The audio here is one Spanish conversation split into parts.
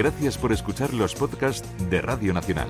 Gracias por escuchar los podcasts de Radio Nacional.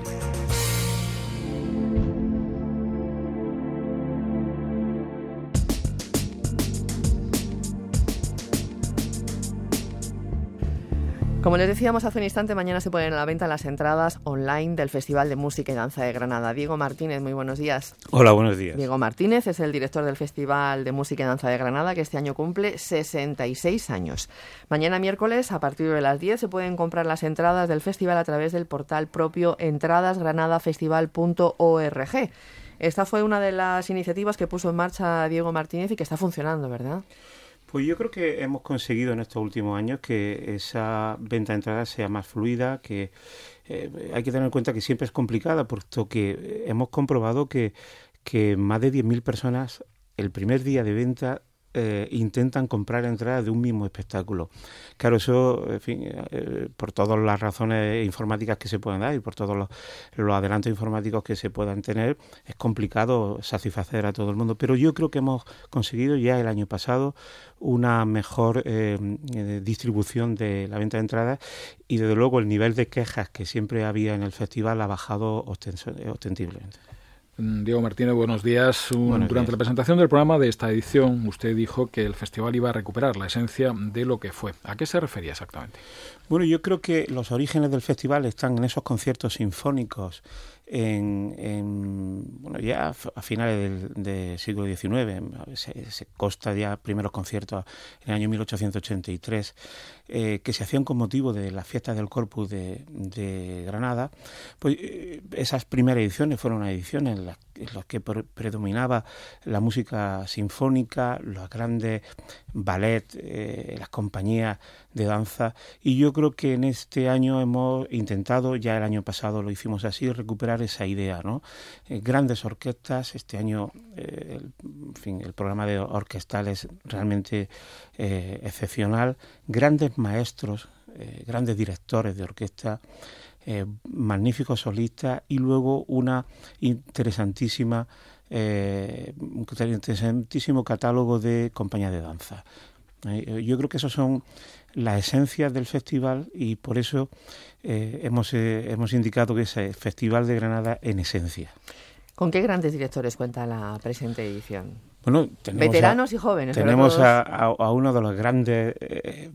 Como les decíamos hace un instante, mañana se ponen a la venta las entradas online del Festival de Música y Danza de Granada. Diego Martínez, muy buenos días. Hola, buenos días. Diego Martínez es el director del Festival de Música y Danza de Granada, que este año cumple 66 años. Mañana miércoles, a partir de las 10, se pueden comprar las entradas del festival a través del portal propio entradasgranadafestival.org. Esta fue una de las iniciativas que puso en marcha Diego Martínez y que está funcionando, ¿verdad? Pues yo creo que hemos conseguido en estos últimos años que esa venta de entradas sea más fluida, que eh, hay que tener en cuenta que siempre es complicada, puesto que hemos comprobado que, que más de 10.000 personas el primer día de venta eh, intentan comprar entradas de un mismo espectáculo. Claro, eso, en fin, eh, por todas las razones informáticas que se pueden dar y por todos los, adelantos informáticos que se puedan tener, es complicado satisfacer a todo el mundo. Pero yo creo que hemos conseguido ya el año pasado una mejor eh, distribución de la venta de entradas y desde luego el nivel de quejas que siempre había en el festival ha bajado ostensiblemente. Mm, Diego Martínez, buenos días. durante la presentación del programa de esta edición, usted dijo que el festival iba a recuperar la esencia de lo que fue. ¿A qué se refería exactamente? Bueno, yo creo que los orígenes del festival están en esos conciertos sinfónicos en, ya a finales del, siglo XIX, se, consta ya primeros conciertos en el año 1883, eh, que se hacían con motivo de las fiestas del Corpus de, Granada, pues eh, esas primeras ediciones fueron ediciones en las, que predominaba la música sinfónica, los grandes ballet, eh, las compañías de danza, y yo creo que en este año hemos intentado, ya el año pasado lo hicimos así, recuperar esa idea, ¿no? Eh, grandes orquestas, este año, eh, el, en el programa de orquestal es realmente excepcional, grandes maestros, grandes directores de orquesta, magníficos solistas y luego una interesantísima un interesantísimo catálogo de compañías de danza. yo creo que esos son la esencia del festival y por eso eh, hemos, eh, hemos indicado que es el Festival de Granada en esencia. ¿Con qué grandes directores cuenta la presente edición? Bueno, Veteranos y jóvenes. Tenemos a, uno de los grandes eh,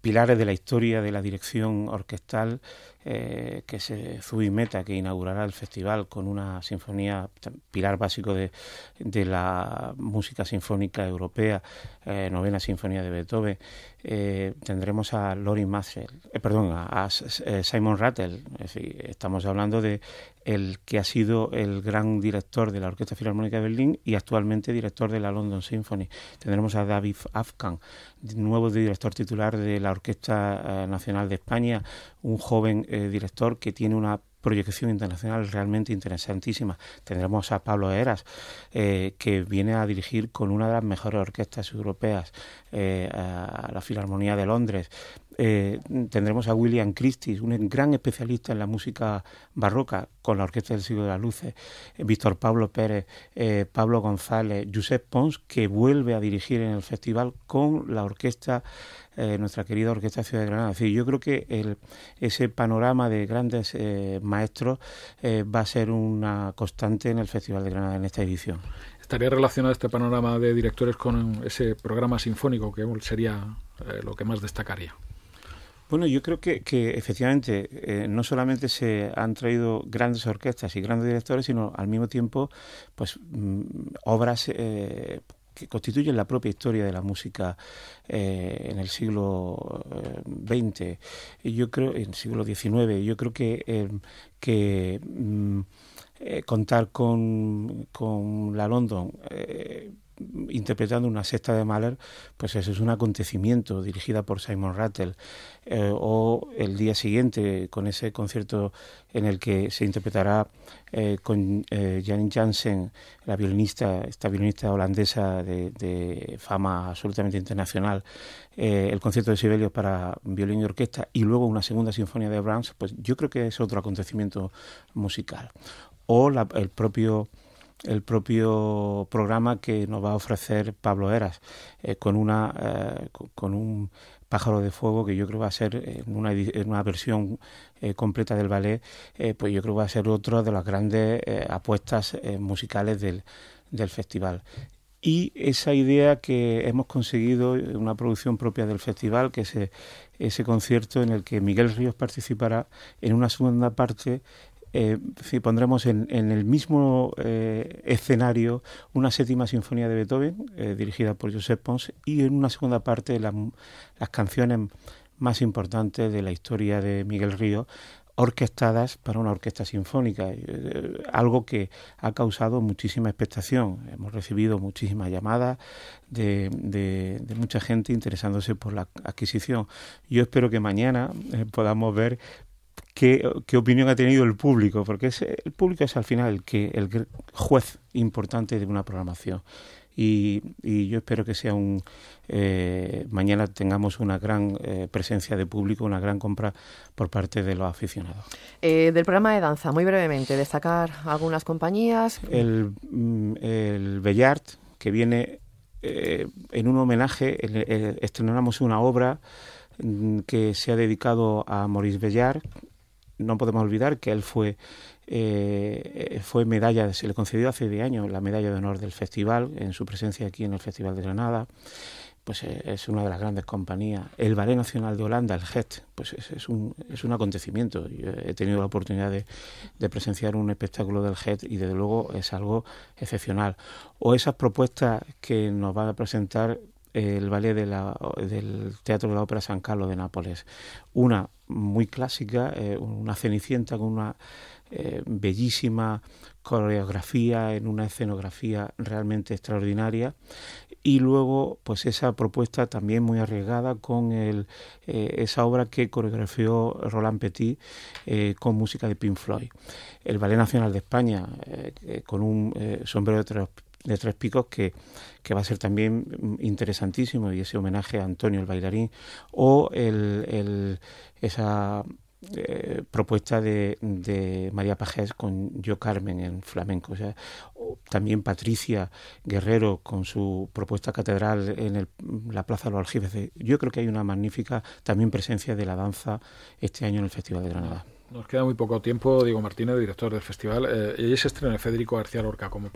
pilares de la historia de la dirección orquestal, que es Zubin Meta, que inaugurará el festival con una sinfonía, pilar básico de, de la música sinfónica europea, novena sinfonía de Beethoven. Eh, tendremos a Lori Massel, eh, perdón, a, eh, Simon Rattle. estamos hablando de el que ha sido el gran director de la Orquesta Filarmónica de Berlín y actualmente director de la London Symphony. Tendremos a David Afkan, nuevo director titular de la Orquesta Nacional de España, un joven director que tiene una proyección internacional realmente interesantísima. Tendremos a Pablo Eras, eh, que viene a dirigir con una de las mejores orquestas europeas eh, a la Filarmonía de Londres. Eh, tendremos a William Christie, un gran especialista en la música barroca con la Orquesta del Siglo de las Luces, Víctor Pablo Pérez, Pablo González, Josep Pons, que vuelve a dirigir en el festival con la orquesta eh, nuestra querida Orquesta Ciudad de Granada. Es decir, yo creo que el, ese panorama de grandes eh, maestros eh, va a ser una constante en el Festival de Granada en esta edición. ¿Estaría relacionado este panorama de directores con ese programa sinfónico que sería lo que más destacaría? Bueno, yo creo que, que efectivamente no solamente se han traído grandes orquestas y grandes directores, sino al mismo tiempo, pues mm, obras que constituyen la propia historia de la música eh, en el siglo XX, eh, y yo creo, en el siglo XIX, yo creo que, eh, que mm, contar con, con, la London interpretando una sexta de Mahler, pues eso es un acontecimiento dirigida por Simon Rattle. Eh, o el día siguiente con ese concierto en el que se interpretará eh, con eh, Janine Jansen, la violinista, esta violinista holandesa de, fama absolutamente internacional, el concierto de Sibelius para violín y orquesta y luego una segunda sinfonía de Brahms, pues yo creo que es otro acontecimiento musical. O el propio el propio programa que nos va a ofrecer Pablo Eras, eh, con, una, eh, con un pájaro de fuego que yo creo va a ser en una, en una versión eh, completa del ballet, pues yo creo va a ser otra de las grandes apuestas musicales del, del festival. Y esa idea que hemos conseguido, una producción propia del festival, que es ese concierto en el que Miguel Ríos participará en una segunda parte eh, pondremos en, el mismo eh, escenario una séptima sinfonía de Beethoven, eh, dirigida por Josep Pons, y en una segunda parte las canciones más importantes de la historia de Miguel Río, orquestadas para una orquesta sinfónica, eh, algo que ha causado muchísima expectación. Hemos recibido muchísimas llamadas de, de, mucha gente interesándose por la adquisición. Yo espero que mañana podamos ver qué, opinión ha tenido el público, porque es, el público es al final el, que, el juez importante de una programación. Y, yo espero que sea un eh, mañana tengamos una gran eh, presencia de público, una gran compra por parte de los aficionados. Eh, del programa de danza, muy brevemente, destacar algunas compañías. El, mm, el Bellart, que viene en un homenaje, estrenamos una obra que se ha dedicado a Maurice Bellart, no podemos olvidar que él fue eh, fue medalla, se le concedió hace 10 años la medalla de honor del festival, en su presencia aquí en el Festival de Granada. Pues eh, es una de las grandes compañías. El Ballet Nacional de Holanda, el GET, pues es, un, es un acontecimiento. Yo he tenido la oportunidad de, de, presenciar un espectáculo del GET y desde luego es algo excepcional. O esas propuestas que nos van a presentar el ballet del Teatro de la Ópera San Carlos de Nápoles. Una muy clásica, eh, una cenicienta con una eh, bellísima coreografía, en una escenografía realmente extraordinaria. Y luego, pues esa propuesta también muy arriesgada con el, eh, esa obra que coreografió Roland Petit con música de Pink Floyd. El Ballet Nacional de España, con un sombrero de tres de Tres Picos que, que va a ser también interesantísimo y ese homenaje a Antonio el bailarín o el, el esa eh, propuesta de, de, María Pajés con Yo Carmen en flamenco. O también Patricia Guerrero con su propuesta catedral en el, la Plaza de los Aljibes. Yo creo que hay una magnífica también presencia de la danza este año en el Festival de Granada. Nos queda muy poco tiempo, Diego Martínez, director del festival. Eh, y se estrena Federico García Lorca como,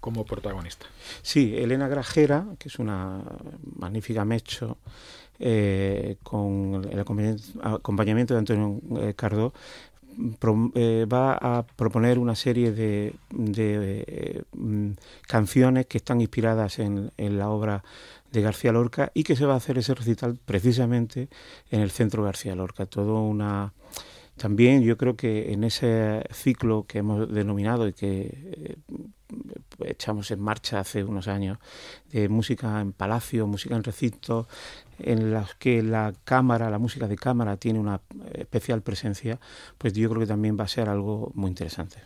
como protagonista. Sí, Elena Grajera, que es una magnífica mecho, eh, con el acompañamiento de Antonio eh, Cardó, va a proponer una serie de, mm, canciones que están inspiradas en, la obra de García Lorca y que se va a hacer ese recital precisamente en el Centro García Lorca. Todo una también yo creo que en ese ciclo que hemos denominado y que eh, echamos en marcha hace unos años de música en palacio, música en recinto, en las que la cámara, la música de cámara tiene una especial presencia, pues yo creo que también va a ser algo muy interesante.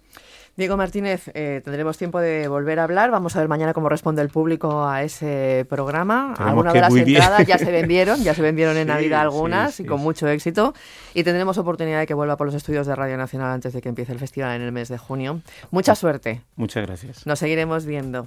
Diego Martínez, eh, tendremos tiempo de volver a hablar. Vamos a ver mañana cómo responde el público a ese programa. algunas de las entradas ya se vendieron, ya se vendieron en Navidad algunas y con mucho éxito. Y tendremos oportunidad de que vuelva por los estudios de Radio Nacional antes de que empiece el festival en el mes de junio. Mucha suerte. Muchas gracias. Nos seguiremos viendo.